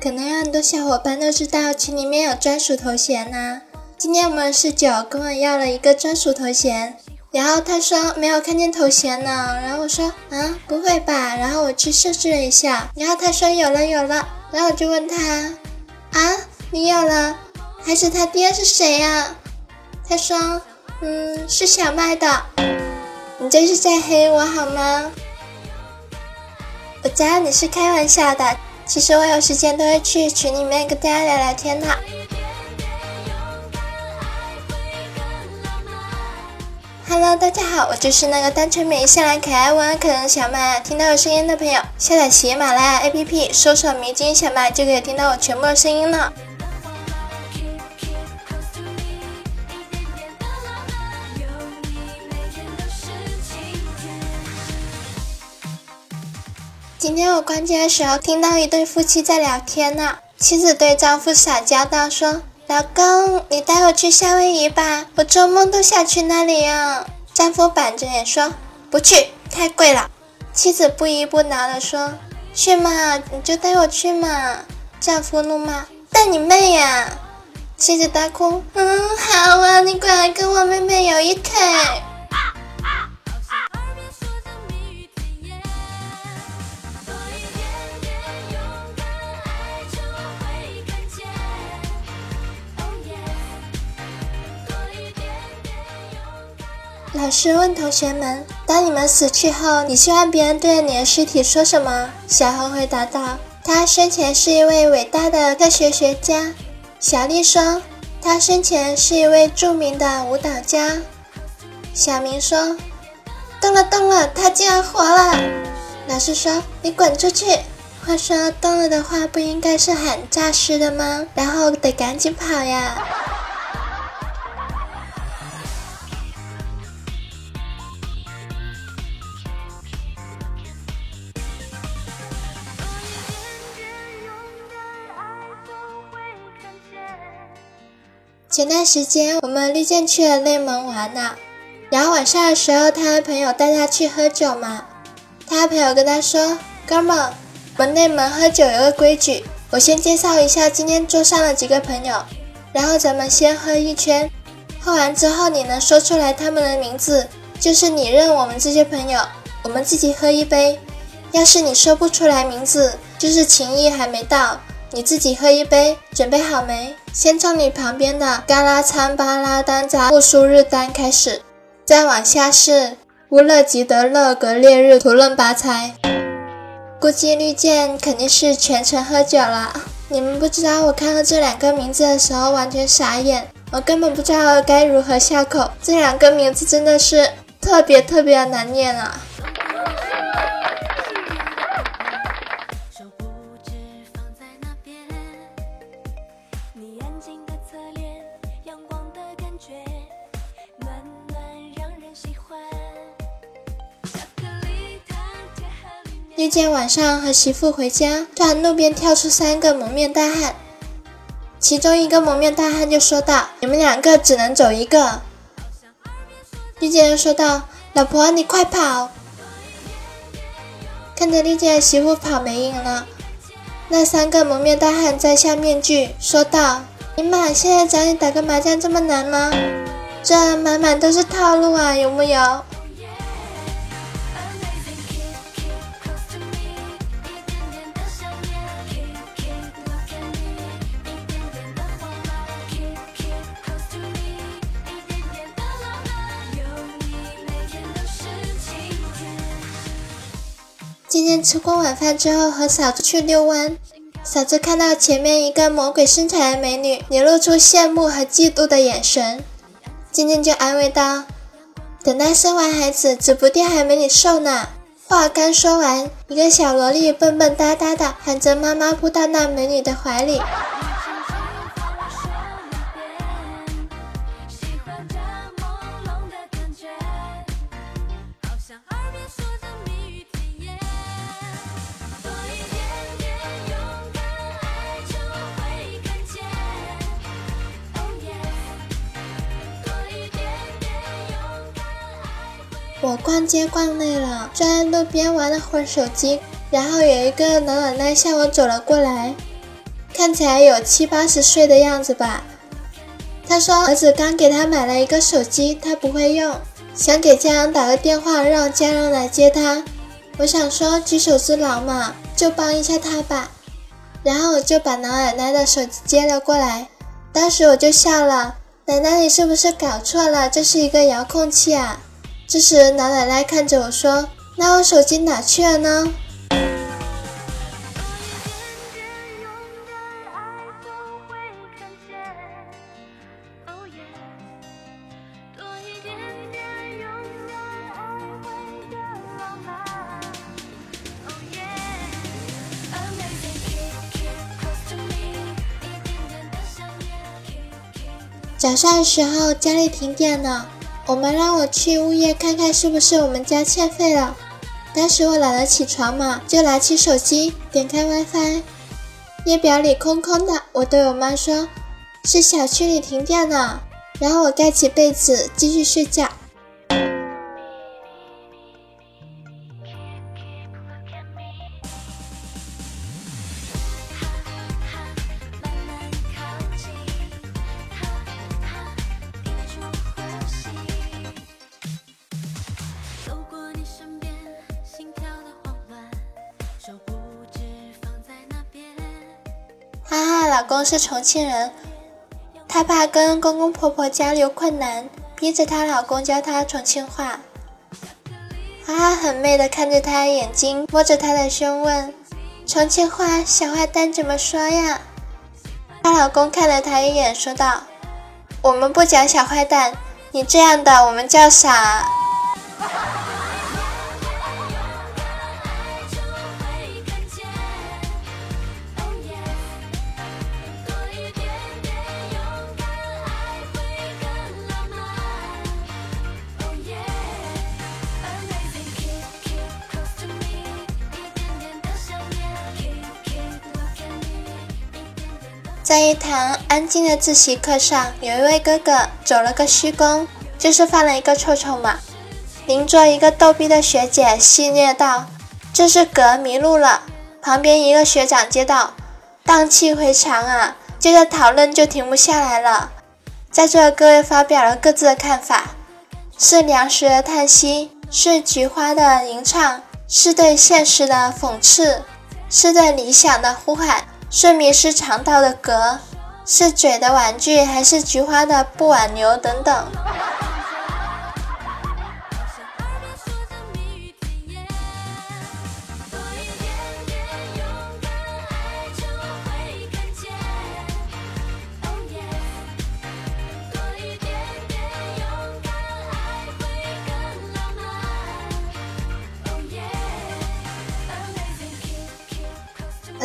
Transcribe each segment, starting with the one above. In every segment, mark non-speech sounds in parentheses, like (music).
可能有很多小伙伴都知道群里面有专属头衔呢。今天我们十九跟我要了一个专属头衔，然后他说没有看见头衔呢，然后我说啊不会吧，然后我去设置了一下，然后他说有了有了，然后我就问他啊你有了，还是他爹是谁呀？他说嗯是小麦的，你这是在黑我好吗？我知道你是开玩笑的，其实我有时间都会去群里面跟大家聊聊天的。Hello，大家好，我就是那个单纯美、善良、可爱、温可人的小麦。听到我声音的朋友，下载喜马拉雅 APP，搜索“迷津小麦”就可以听到我全部的声音了。今天我逛街的时候，听到一对夫妻在聊天呢。妻子对丈夫撒娇道：“说。”老公，你带我去夏威夷吧，我做梦都想去那里啊！丈夫板着脸说：“不去，太贵了。”妻子不依不挠地说：“去嘛，你就带我去嘛！”丈夫怒骂：“带你妹呀！”妻子大哭：“嗯，好啊，你快来跟我妹妹有一腿。”老师问同学们：“当你们死去后，你希望别人对着你的尸体说什么？”小红回答道：“他生前是一位伟大的科学学家。”小丽说：“他生前是一位著名的舞蹈家。”小明说：“动了动了，他竟然活了！”老师说：“你滚出去！”话说动了的话，不应该是喊诈尸的吗？然后得赶紧跑呀！前段时间我们丽健去了内蒙玩呢，然后晚上的时候，他的朋友带他去喝酒嘛。他的朋友跟他说：“哥们，我们内蒙喝酒有个规矩，我先介绍一下今天桌上的几个朋友，然后咱们先喝一圈，喝完之后你能说出来他们的名字，就是你认我们这些朋友。我们自己喝一杯，要是你说不出来名字，就是情谊还没到。”你自己喝一杯，准备好没？先从你旁边的嘎拉参巴拉丹扎木苏日丹开始，再往下是乌勒吉德勒格列日图伦巴猜。估计绿箭肯定是全程喝酒了。你们不知道，我看到这两个名字的时候完全傻眼，我根本不知道该如何下口。这两个名字真的是特别特别的难念啊！天晚上和媳妇回家，突然路边跳出三个蒙面大汉，其中一个蒙面大汉就说道：“你们两个只能走一个。”丽姐说道：“老婆，你快跑！”看着丽姐的媳妇跑没影了，那三个蒙面大汉摘下面具说道：“尼玛，现在找你打个麻将这么难吗？这满满都是套路啊，有木有？”今天吃过晚饭之后，和嫂子去遛弯。嫂子看到前面一个魔鬼身材的美女，流露出羡慕和嫉妒的眼神。今天就安慰道：“等她生完孩子，指不定还没你瘦呢。”话刚说完，一个小萝莉笨笨哒哒的喊着妈妈扑到那美女的怀里。我逛街逛累了，坐在路边玩了会儿手机，然后有一个老奶奶向我走了过来。看起来有七八十岁的样子吧。她说儿子刚给他买了一个手机，他不会用，想给家人打个电话，让家人来接他。我想说举手之劳嘛，就帮一下他吧。然后我就把老奶奶的手机接了过来，当时我就笑了。奶奶，你是不是搞错了？这是一个遥控器啊！这时老奶奶看着我说：“那我手机哪去了呢？”早上的时候家里停电了，我妈让我去物业看看是不是我们家欠费了。当时我懒得起床嘛，就拿起手机点开 WiFi，列表里空空的。我对我妈说：“是小区里停电了。”然后我盖起被子继续睡觉。公是重庆人，她怕跟公公婆婆交流困难，逼着她老公教她重庆话。哈哈很媚的看着她眼睛，摸着她的胸问：“重庆话小坏蛋怎么说呀？”她老公看了她一眼，说道：“我们不讲小坏蛋，你这样的我们叫傻。”在一堂安静的自习课上，有一位哥哥走了个虚功，就是犯了一个臭臭嘛。邻桌一个逗逼的学姐戏谑道：“这是格迷路了。”旁边一个学长接道：“荡气回肠啊！”接着讨论就停不下来了。在座的各位发表了各自的看法：是粮食的叹息，是菊花的吟唱，是对现实的讽刺，是对理想的呼喊。睡眠是肠道的嗝，是嘴的玩具，还是菊花的布挽留？等等。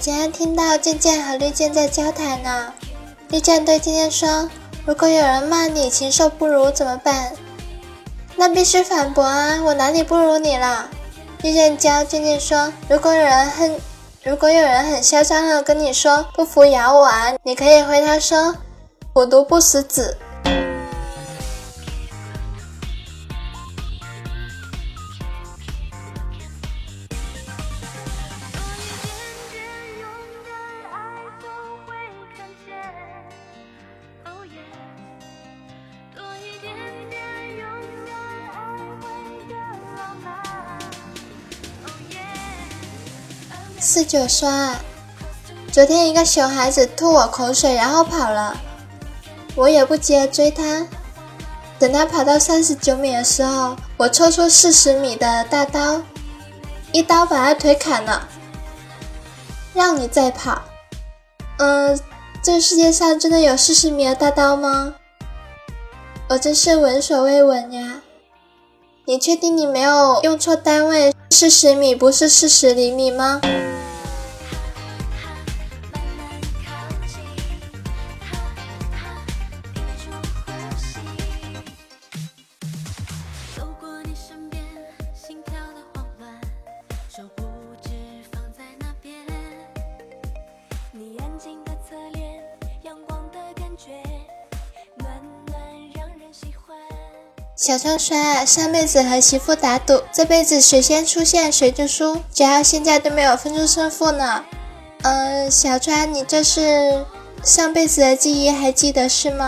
今天听到渐渐和绿箭在交谈呢。绿箭对渐渐说：“如果有人骂你禽兽不如怎么办？”那必须反驳啊！我哪里不如你了？绿箭教渐渐说：“如果有人很，如果有人很嚣张的跟你说不服咬我啊，你可以回他说：虎毒不食子。”四九说啊，昨天一个熊孩子吐我口水，然后跑了，我也不急着追他。等他跑到三十九米的时候，我抽出四十米的大刀，一刀把他腿砍了。让你再跑？嗯，这世界上真的有四十米的大刀吗？我真是闻所未闻呀！你确定你没有用错单位？四十米不是四十厘米吗？小川说：“上辈子和媳妇打赌，这辈子谁先出现谁就输，只要现在都没有分出胜负呢。”嗯，小川，你这是上辈子的记忆还记得是吗？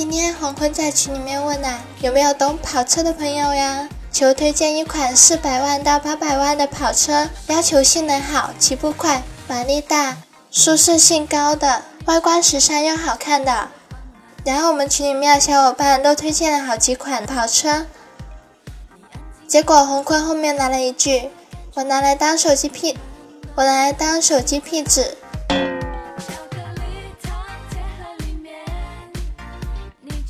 今天黄坤在群里面问呐，有没有懂跑车的朋友呀？求推荐一款四百万到八百万的跑车，要求性能好、起步快、马力大、舒适性高的、外观时尚又好看的。然后我们群里面的小伙伴都推荐了好几款跑车，结果红坤后面来了一句：“我拿来当手机屁，我拿来当手机屁纸。”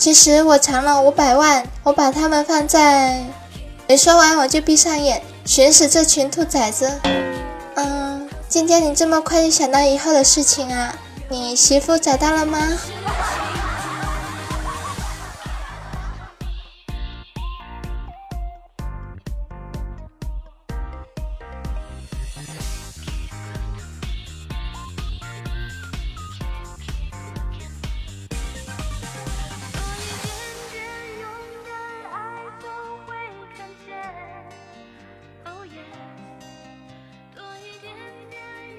其实我藏了五百万，我把它们放在……”没说完我就闭上眼，寻死这群兔崽子。嗯，今天你这么快就想到以后的事情啊？你媳妇找到了吗？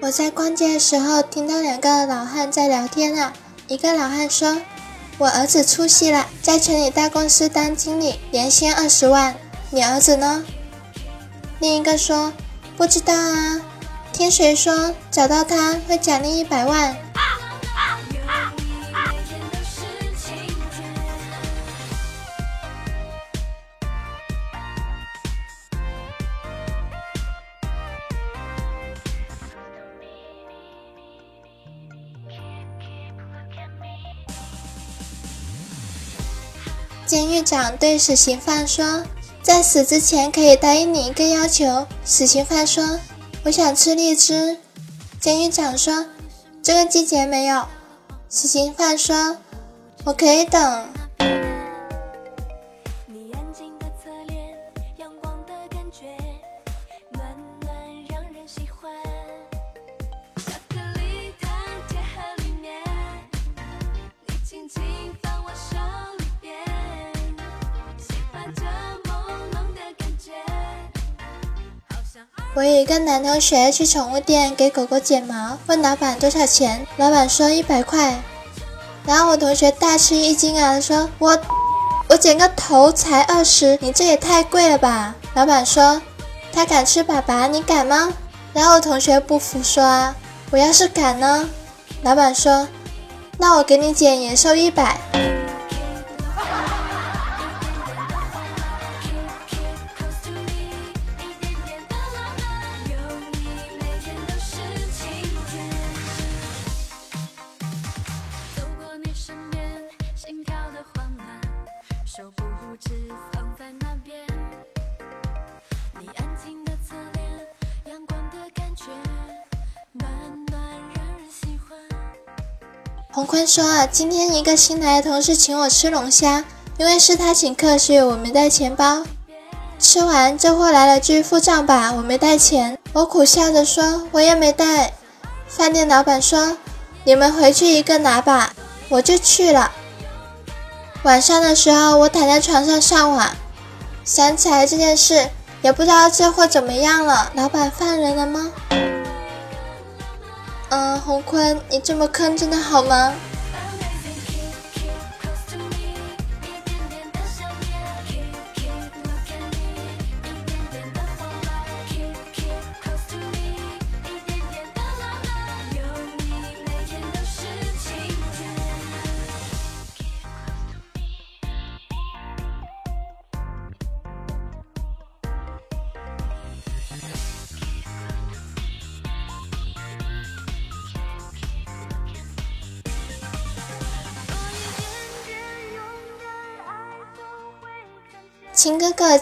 我在逛街的时候听到两个老汉在聊天啊，一个老汉说：“我儿子出息了，在城里大公司当经理，年薪二十万。你儿子呢？”另一个说：“不知道啊，听谁说找到他会奖励一百万。”监狱长对死刑犯说：“在死之前可以答应你一个要求。”死刑犯说：“我想吃荔枝。”监狱长说：“这个季节没有。”死刑犯说：“我可以等。”我有一个男同学去宠物店给狗狗剪毛，问老板多少钱，老板说一百块。然后我同学大吃一惊啊，说：“我 (laughs) 我剪个头才二十，你这也太贵了吧？”老板说：“他敢吃粑粑，你敢吗？”然后我同学不服说：“啊，我要是敢呢？”老板说：“那我给你剪也收一百。”洪坤说啊，今天一个新来的同事请我吃龙虾，因为是他请客，所以我没带钱包。吃完，这货来了句付账吧，我没带钱。我苦笑着说，我也没带。饭店老板说，你们回去一个拿吧，我就去了。晚上的时候，我躺在床上上网，想起来这件事，也不知道这货怎么样了，老板放人了吗？嗯，洪坤，你这么坑真的好吗？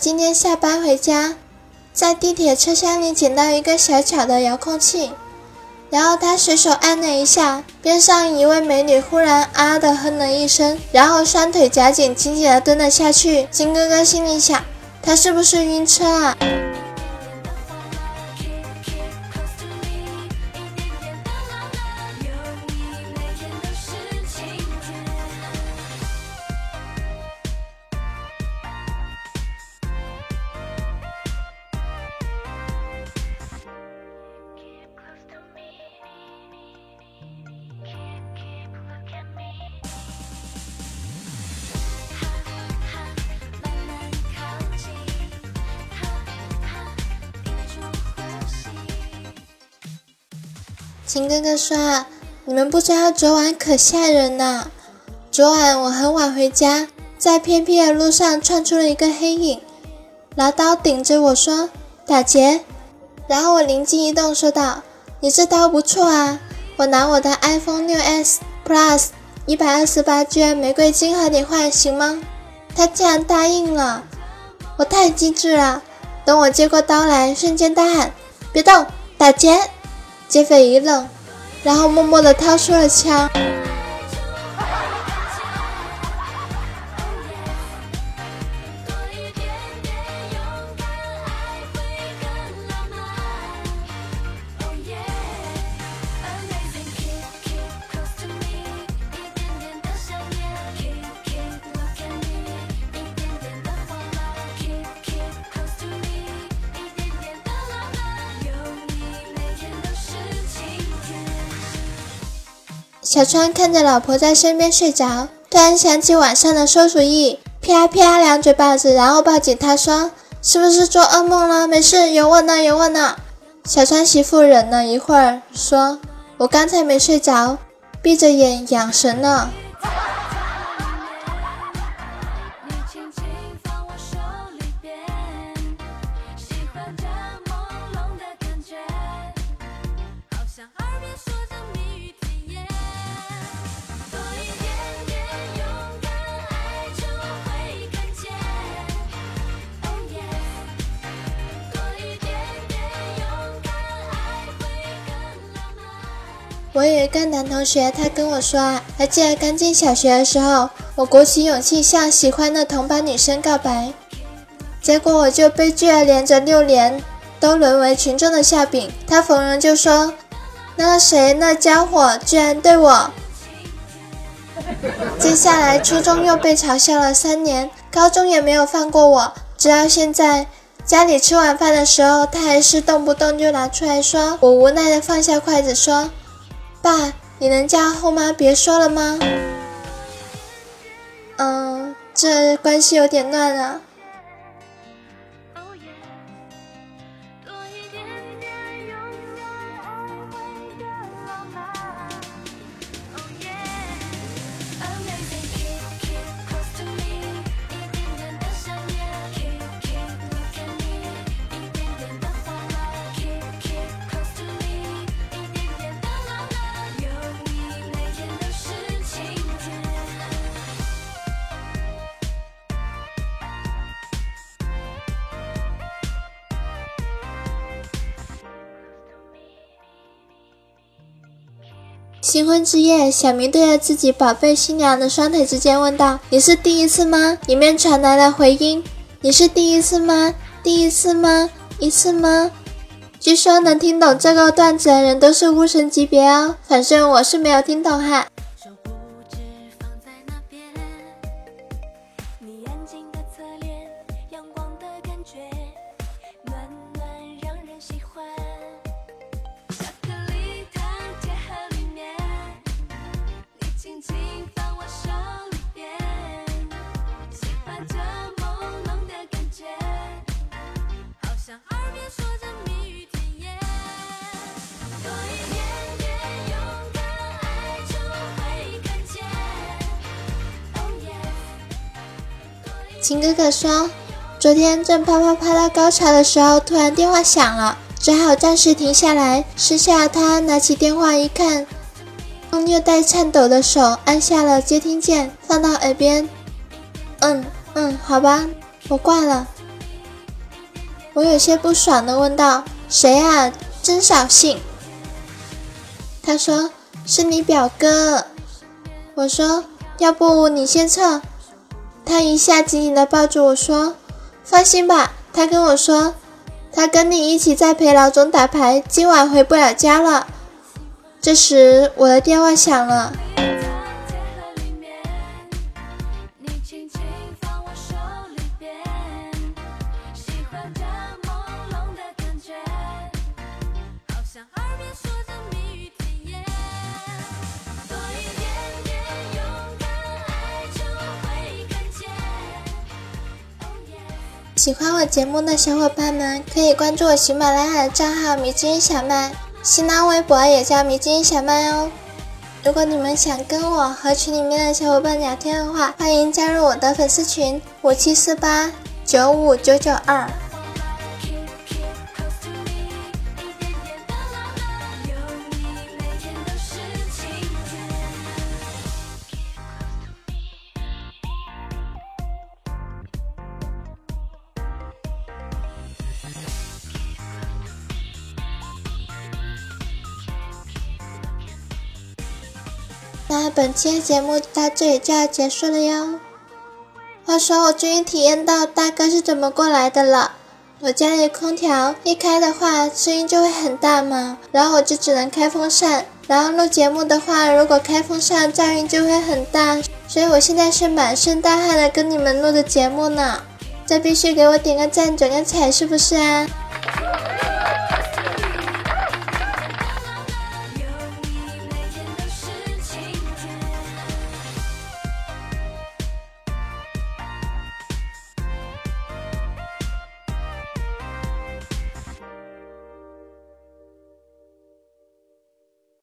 今天下班回家，在地铁车厢里捡到一个小巧的遥控器，然后他随手按了一下，边上一位美女忽然啊的哼了一声，然后双腿夹紧，紧紧的蹲了下去。金哥哥心里想，他是不是晕车啊？秦哥哥说：“你们不知道昨晚可吓人了。昨晚我很晚回家，在偏僻的路上窜出了一个黑影，拿刀顶着我说打劫。然后我灵机一动说道：‘你这刀不错啊，我拿我的 iPhone 6s Plus 一百二十八 G 玫瑰金和你换行吗？’他竟然答应了，我太机智了。等我接过刀来，瞬间大喊：别动，打劫！”劫匪一愣，然后默默地掏出了枪。小川看着老婆在身边睡着，突然想起晚上的馊主意，啪啪两嘴巴子，然后抱紧她说：“是不是做噩梦了？没事，有我呢，有我呢。”小川媳妇忍了一会儿，说：“我刚才没睡着，闭着眼养神呢。”我有一个男同学，他跟我说啊，还记得刚进小学的时候，我鼓起勇气向喜欢的同班女生告白，结果我就悲剧的连着六年都沦为群众的笑柄。他逢人就说，那谁，那家伙居然对我。接下来初中又被嘲笑了三年，高中也没有放过我，直到现在，家里吃晚饭的时候，他还是动不动就拿出来说。我无奈的放下筷子说。爸，你能叫后妈别说了吗？嗯，这关系有点乱啊。新婚之夜，小明对着自己宝贝新娘的双腿之间问道：“你是第一次吗？”里面传来了回音：“你是第一次吗？第一次吗？一次吗？”据说能听懂这个段子的人都是巫神级别哦，反正我是没有听懂哈。秦哥哥说，昨天正啪啪啪到高潮的时候，突然电话响了，只好暂时停下来。私下，他拿起电话一看，用略带颤抖的手按下了接听键，放到耳边。嗯嗯，好吧。我挂了。我有些不爽的问道：“谁啊？真扫兴。”他说：“是你表哥。”我说：“要不你先撤。”他一下紧紧的抱住我说：“放心吧。”他跟我说：“他跟你一起在陪老总打牌，今晚回不了家了。”这时我的电话响了。喜欢我节目的小伙伴们，可以关注我喜马拉雅的账号“迷之音小麦”，新浪微博也叫“迷之音小麦”哦。如果你们想跟我和群里面的小伙伴聊天的话，欢迎加入我的粉丝群：五七四八九五九九二。本期的节目到这里就要结束了哟。话说我终于体验到大哥是怎么过来的了。我家里空调一开的话，声音就会很大嘛，然后我就只能开风扇。然后录节目的话，如果开风扇，噪音就会很大。所以我现在是满身大汗的跟你们录的节目呢。这必须给我点个赞，转个彩，是不是啊？